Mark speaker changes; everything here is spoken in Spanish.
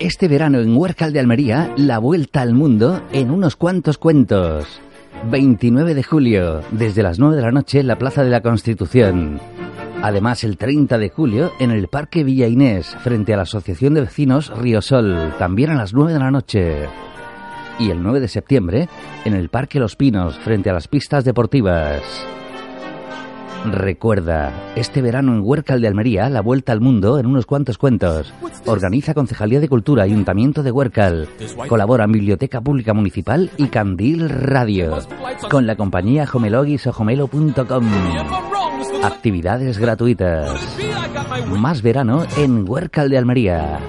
Speaker 1: Este verano en Huércal de Almería, la vuelta al mundo en unos cuantos cuentos. 29 de julio, desde las 9 de la noche en la Plaza de la Constitución. Además, el 30 de julio en el Parque Villa Inés, frente a la Asociación de Vecinos Riosol, también a las 9 de la noche. Y el 9 de septiembre en el Parque Los Pinos, frente a las pistas deportivas. Recuerda, este verano en Huércal de Almería, la vuelta al mundo en unos cuantos cuentos. Organiza Concejalía de Cultura, Ayuntamiento de Huércal. Colaboran Biblioteca Pública Municipal y Candil Radio. Con la compañía homelo.com. Actividades gratuitas. Más verano en Huércal de Almería.